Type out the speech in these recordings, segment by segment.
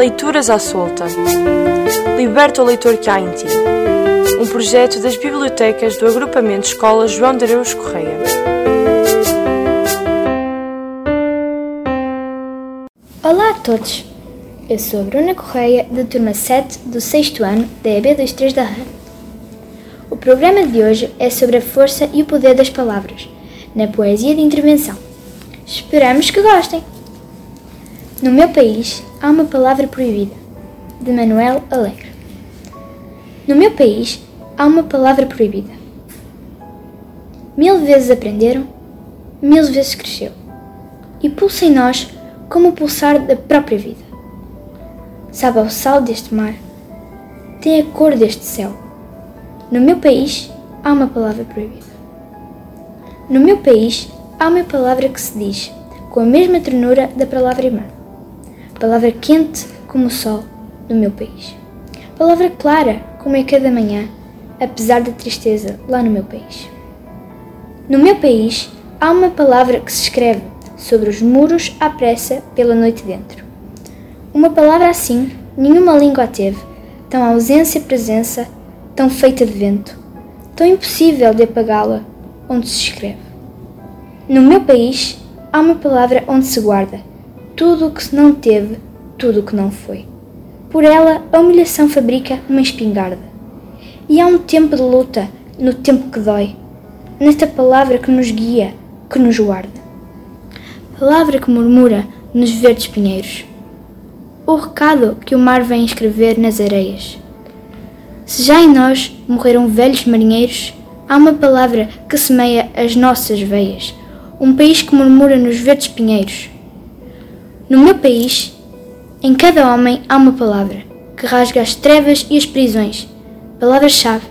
Leituras à Solta. Liberta o leitor que há em ti. Um projeto das bibliotecas do Agrupamento Escola João de Areus Correia. Olá a todos! Eu sou a Bruna Correia, da turma 7 do 6 ano da EB23 da RAM. O programa de hoje é sobre a força e o poder das palavras, na poesia de intervenção. Esperamos que gostem! No meu país há uma palavra proibida, de Manuel Alegre. No meu país há uma palavra proibida. Mil vezes aprenderam, mil vezes cresceu, e pulsa em nós como o pulsar da própria vida. Sabe ao sal deste mar, tem a cor deste céu. No meu país há uma palavra proibida. No meu país há uma palavra que se diz com a mesma ternura da palavra irmã palavra quente como o sol no meu país. Palavra clara como é cada manhã, apesar da tristeza lá no meu país. No meu país há uma palavra que se escreve sobre os muros à pressa pela noite dentro. Uma palavra assim nenhuma língua teve, tão ausência-presença, tão feita de vento, tão impossível de apagá-la, onde se escreve. No meu país há uma palavra onde se guarda, tudo o que se não teve, tudo o que não foi. Por ela, a humilhação fabrica uma espingarda. E há um tempo de luta, no tempo que dói, nesta palavra que nos guia, que nos guarda. Palavra que murmura nos verdes pinheiros. O recado que o mar vem escrever nas areias. Se já em nós morreram velhos marinheiros, há uma palavra que semeia as nossas veias, um país que murmura nos verdes pinheiros. No meu país, em cada homem há uma palavra que rasga as trevas e as prisões, palavra-chave,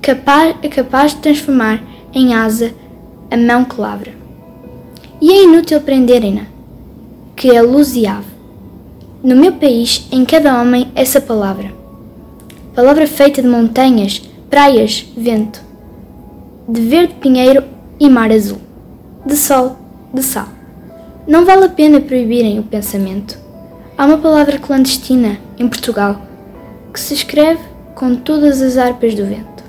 capaz, capaz de transformar em asa a mão que lavra. E é inútil prenderem-na, que é luz e ave. No meu país, em cada homem, essa palavra. Palavra feita de montanhas, praias, vento, de verde pinheiro e mar azul, de sol, de sal. Não vale a pena proibirem o pensamento. Há uma palavra clandestina em Portugal que se escreve com todas as harpas do vento.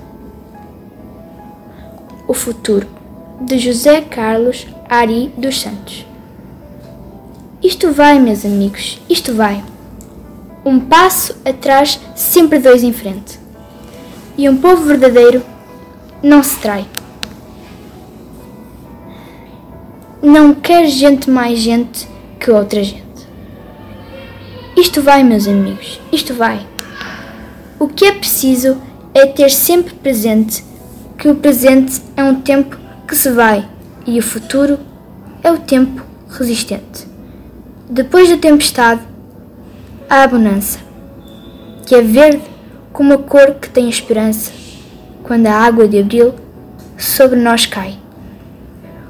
O futuro, de José Carlos Ari dos Santos. Isto vai, meus amigos, isto vai. Um passo atrás, sempre dois em frente. E um povo verdadeiro não se trai. Não quer gente mais gente que outra gente. Isto vai, meus amigos, isto vai. O que é preciso é ter sempre presente que o presente é um tempo que se vai e o futuro é o tempo resistente. Depois da tempestade, há a bonança, que é verde como a cor que tem esperança quando a água de abril sobre nós cai.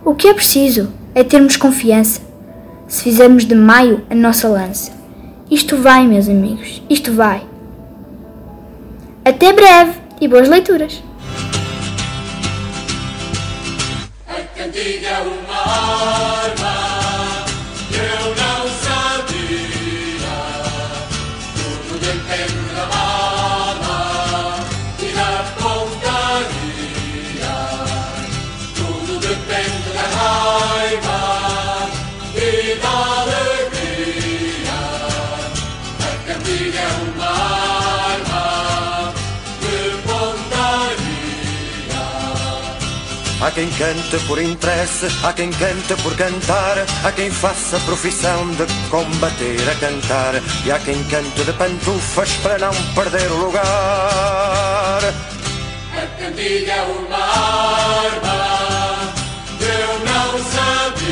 O que é preciso é termos confiança. Se fizermos de maio a nossa lança. Isto vai, meus amigos, isto vai. Até breve e boas leituras! A cantiga é uma arma. Quem cante por interesse, há quem cante por cantar, há quem faça profissão de combater a cantar, e há quem cante de pantufas para não perder o lugar. A cantiga é uma arma, eu não sabia,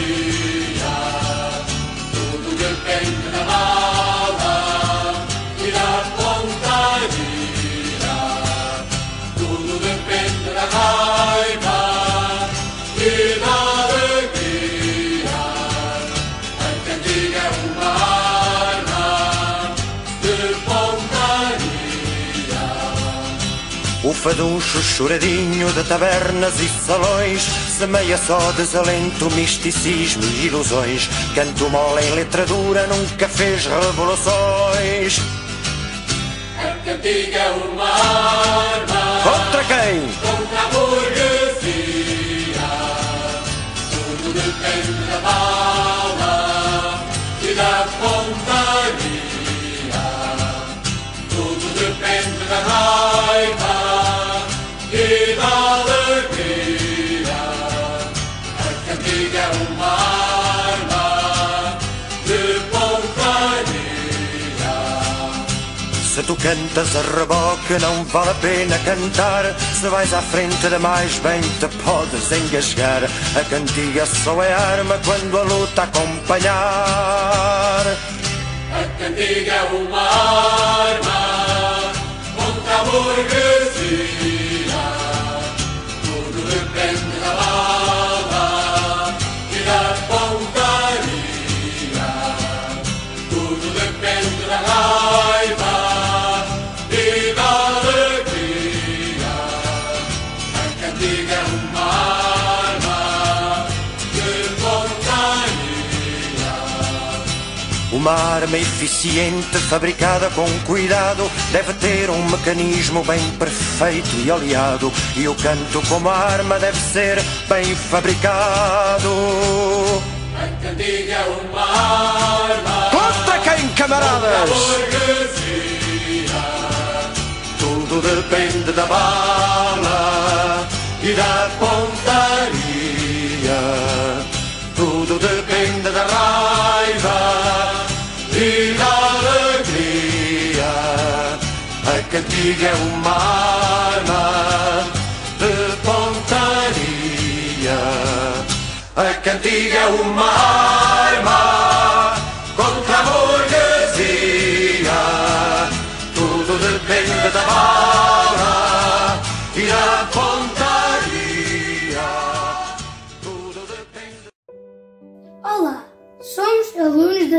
faduncho choradinho de tabernas e salões Semeia só desalento, misticismo e ilusões Canto mole em letra dura, nunca fez revoluções A cantiga é uma arma Contra quem? contra a burguesia. Tudo depende da bala e da pontaria. Tudo depende da raiva Se tu cantas a reboque não vale a pena cantar. Se vais à frente demais bem te podes engasgar. A cantiga só é arma quando a luta acompanhar. A cantiga é uma arma contra a burguesia. Uma arma eficiente, fabricada com cuidado, deve ter um mecanismo bem perfeito e aliado. E o canto, como arma, deve ser bem fabricado. A cantiga é uma arma Contra quem, camaradas? Tudo depende da bala e da pontaria. Tudo depende da raiva e da alegria. A cantiga é uma arma de pontaria. A cantiga é uma arma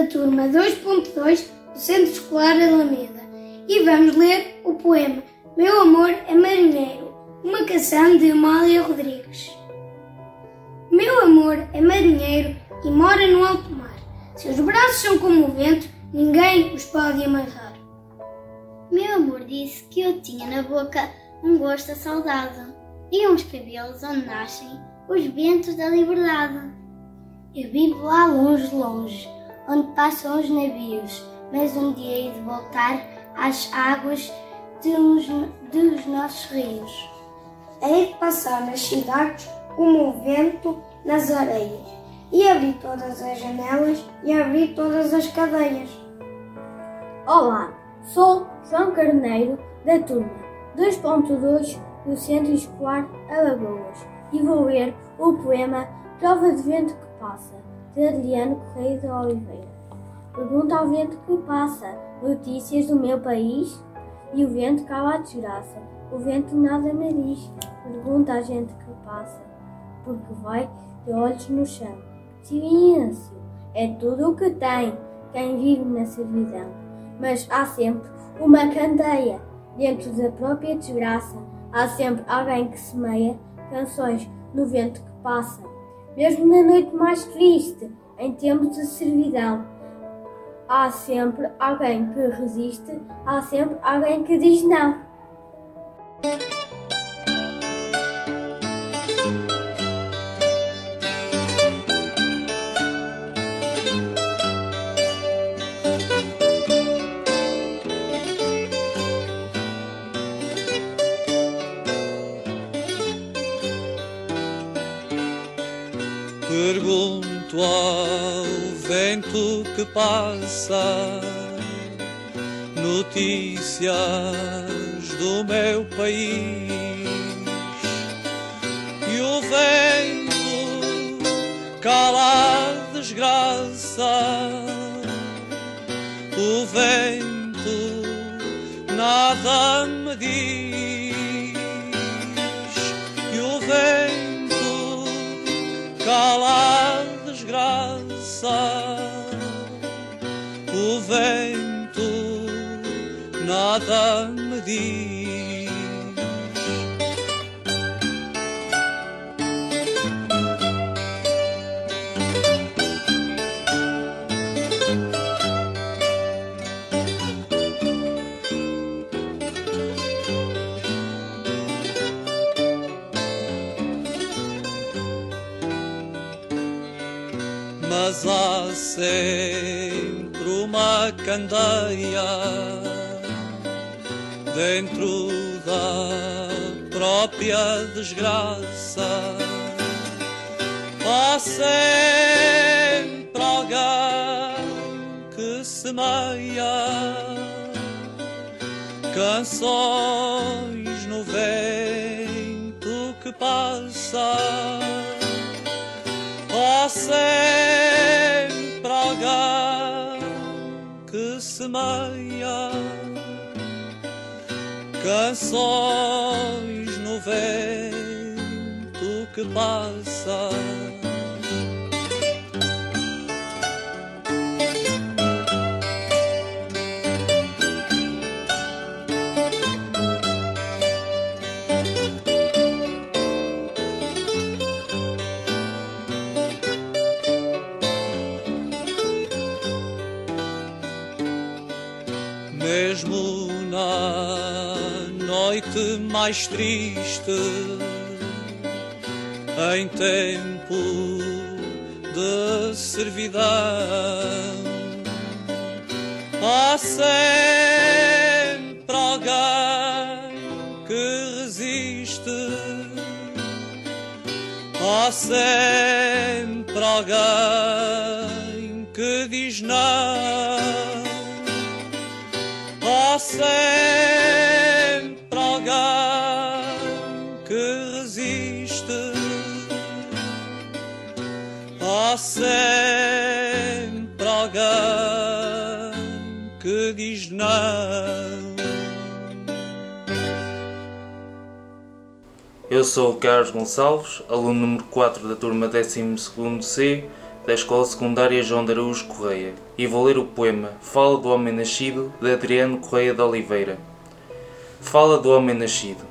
da turma 2.2 do Centro Escolar Alameda e vamos ler o poema Meu Amor é Marinheiro, uma canção de Amália Rodrigues. Meu amor é marinheiro e mora no alto mar. Seus braços são como o vento, ninguém os pode amarrar. Meu amor disse que eu tinha na boca um gosto saudável e uns cabelos onde nascem os ventos da liberdade. Eu vivo lá longe, longe, onde passam os navios, mas um dia hei de voltar às águas uns- dos nossos rios. Hei de passar nas cidades como o vento nas areias, e abrir todas as janelas e abrir todas as cadeias. Olá, sou João Carneiro, da turma 2.2 do Centro Escolar Alagoas e vou ler o poema Prova de Vento que Passa, de Adriano Correia de Oliveira. Pergunta ao vento que passa, notícias do meu país, e o vento cala a desgraça, o vento nada me diz. Pergunta à gente que passa, porque vai de olhos no chão. Silêncio é tudo o que tem quem vive na servidão mas há sempre uma candeia dentro da própria desgraça. Há sempre alguém que semeia canções no vento que passa. Mesmo na noite mais triste, em tempos de servidão, há sempre alguém que resiste, há sempre alguém que diz não. Ao vento que passa notícias do meu país e o vento cala a desgraça. O vento nada me nada me diz. Mas há sempre uma candeia dentro da própria desgraça. Há sempre alguém que semeia canções no vento que passa. Há sempre alguém que semeia canções no vento que passa. Mais triste, em tempo de servidão, há sempre alguém que resiste, há sempre alguém que diz não. Há sempre sempre alguém que diz não. Eu sou o Carlos Gonçalves, aluno número 4 da turma 12C da Escola Secundária João de Araújo Correia, e vou ler o poema Fala do Homem Nascido, de Adriano Correia de Oliveira. Fala do Homem Nascido.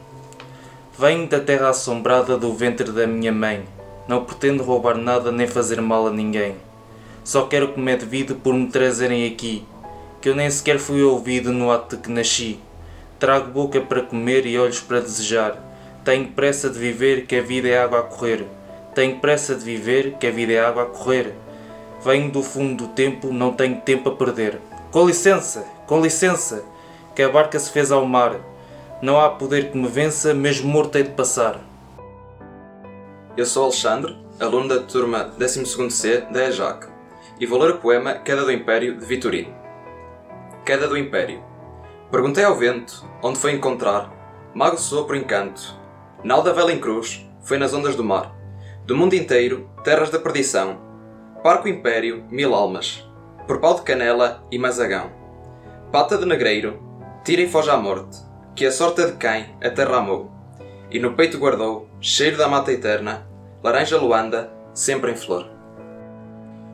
Venho da terra assombrada do ventre da minha mãe. Não pretendo roubar nada nem fazer mal a ninguém. Só quero o que me é devido por me trazerem aqui, que eu nem sequer fui ouvido no ato de que nasci. Trago boca para comer e olhos para desejar. Tenho pressa de viver, que a vida é água a correr. Tenho pressa de viver, que a vida é água a correr. Venho do fundo do tempo, não tenho tempo a perder. Com licença, com licença, que a barca se fez ao mar. Não há poder que me vença, mesmo morto hei de passar. Eu sou Alexandre, aluno da turma 12C da EJAC, e vou ler o poema Queda do Império de Vitorino. Queda do Império. Perguntei ao vento onde foi encontrar, mago sopro encanto. Nau da vela em cruz, foi nas ondas do mar. Do mundo inteiro, terras da perdição. Parco Império, mil almas. Por pau de canela e mazagão. Pata de negreiro, tira e foge à morte, que a sorte é de quem a terra amou. E no peito guardou, cheiro da mata eterna, laranja luanda, sempre em flor.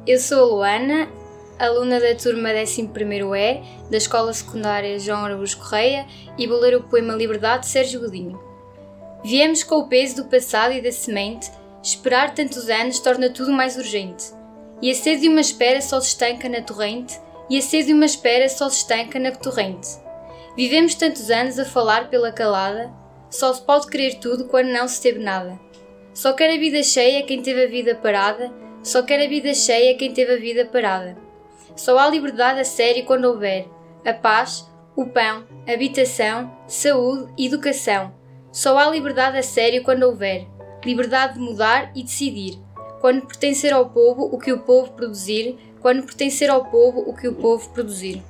Eu sou a Luana, aluna da turma 11E da Escola Secundária João Araújo Correia e vou ler o poema Liberdade de Sérgio Godinho. Viemos com o peso do passado e da semente, esperar tantos anos torna tudo mais urgente. E a sede de uma espera só se estanca na torrente, e a sede de uma espera só se estanca na torrente. Vivemos tantos anos a falar pela calada, só se pode querer tudo quando não se teve nada. Só quer a vida cheia quem teve a vida parada, só quer a vida cheia quem teve a vida parada. Só há liberdade a sério quando houver a paz, o pão, habitação, saúde, educação. Só há liberdade a sério quando houver liberdade de mudar e decidir. Quando pertencer ao povo o que o povo produzir, quando pertencer ao povo o que o povo produzir.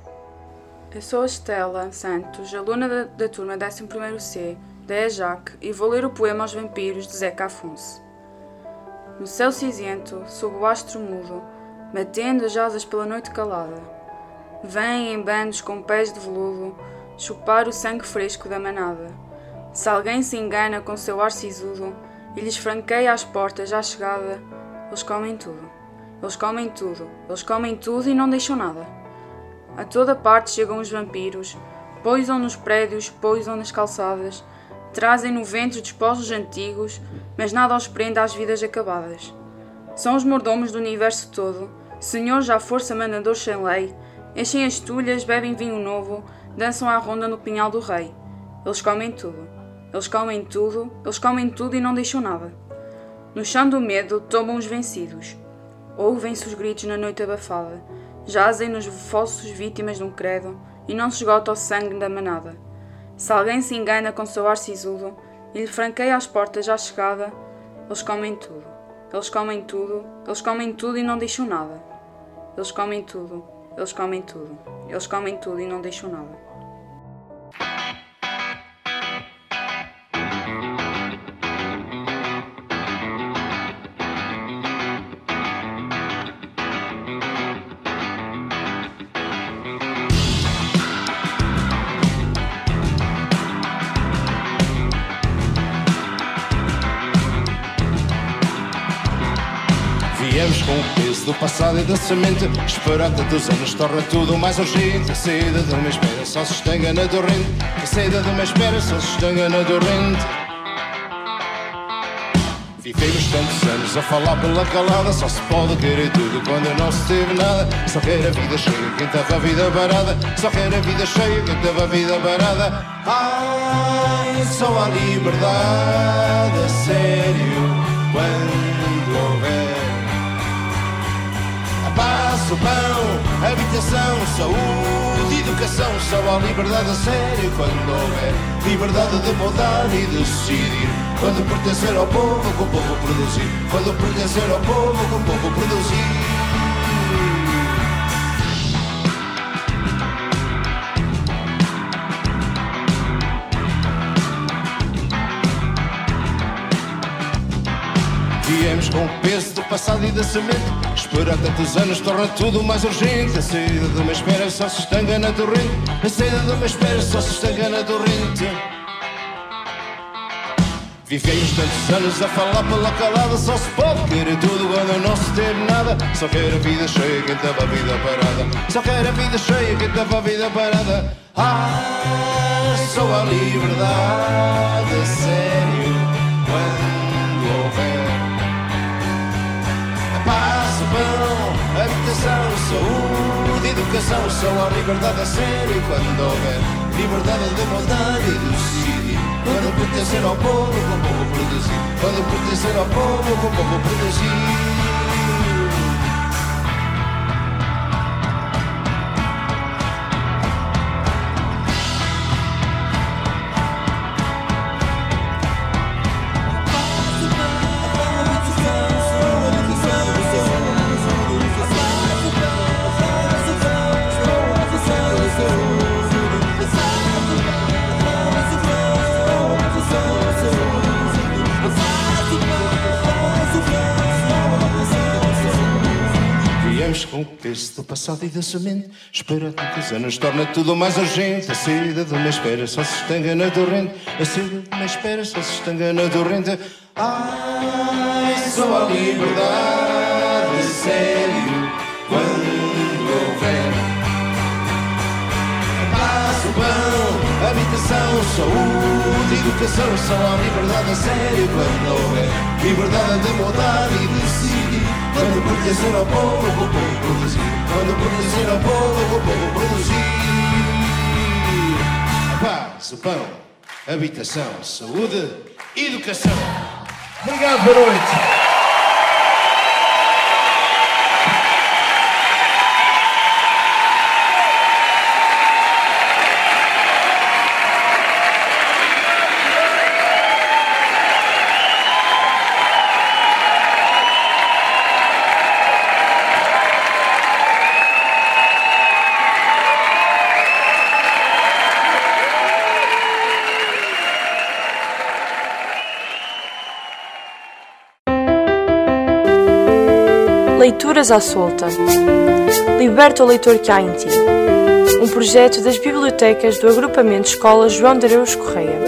Eu sou Estela Santos, aluna da, da turma 11C da EJAC e vou ler o poema Aos Vampiros de Zeca Afonso. No céu cinzento, sob o astro mudo, batendo as asas pela noite calada, vêm em bandos com pés de veludo chupar o sangue fresco da manada. Se alguém se engana com seu ar sisudo e lhes franqueia as portas à chegada, eles comem tudo. Eles comem tudo. Eles comem tudo e não deixam nada. A toda parte chegam os vampiros, poisam nos prédios, poisam nas calçadas, trazem no ventre despojos antigos, mas nada os prende às vidas acabadas. São os mordomos do universo todo, senhores à força mandadores sem lei, enchem as tulhas, bebem vinho novo, dançam à ronda no pinhal do rei. Eles comem tudo. Eles comem tudo, eles comem tudo e não deixam nada. No chão do medo tomam os vencidos. Ouvem-se os gritos na noite abafada. Jazem nos fossos vítimas de um credo e não se esgota o sangue da manada. Se alguém se engana com seu ar sisudo e lhe franqueia as portas à chegada, eles comem tudo. Eles comem tudo, eles comem tudo e não deixam nada. Eles comem tudo, eles comem tudo, eles comem tudo e não deixam nada. Passado e da semente Esperar tantos anos torna tudo mais urgente. A saída de uma espera só se estanca na torrente. A saída de uma espera só se estanca na torrente. Vivemos tantos anos a falar pela calada Só se pode querer tudo quando não se teve nada. Só quer a vida cheia quem teve a vida parada Só quer a vida cheia quem teve a vida parada Ai, só a liberdade a sério Quando Paz, o pão, habitação, saúde, educação Só há liberdade a sério quando houver Liberdade de mudar e decidir. Quando pertencer ao povo, com o povo produzir. Quando pertencer ao povo, com o povo produzir com o peso do passado e da semente. Esperar tantos anos torna tudo mais urgente. A saída de uma espera só se estanca na torrente. A saída de uma espera só se estanca na torrente. Vivemos tantos anos a falar pela calada Só se pode querer tudo quando não se teve nada. Só quer a vida cheia quem teve a vida parada. Só quer a vida cheia quem teve a vida parada. Ah, só a liberdade, sério saúde, educação, só há liberdade a sério quando houver liberdade de maldade e lucídio. Quando pertencer ao povo, com o povo produzir? Quando pertencer ao povo, com o povo produzir? Peso do passado e da semente Espera tantos anos torna tudo mais urgente. A saída de uma espera só se estanca na torrente. A saída de uma espera só se estanca na torrente. Ai, só a liberdade, sério Quando houver. Paz, o pão, habitação, saúde, educação. Só há liberdade a sério quando houver. Liberdade de mudar e decidir Quando pertencer ao povo, o povo produzir. Quando pertencer ao povo, o povo produzir. Paz, pão, habitação, saúde, educação. Obrigado, boa noite Leituras à solta. Liberta o leitor que há em ti. Um projeto das bibliotecas do Agrupamento Escola João de Areus Correia.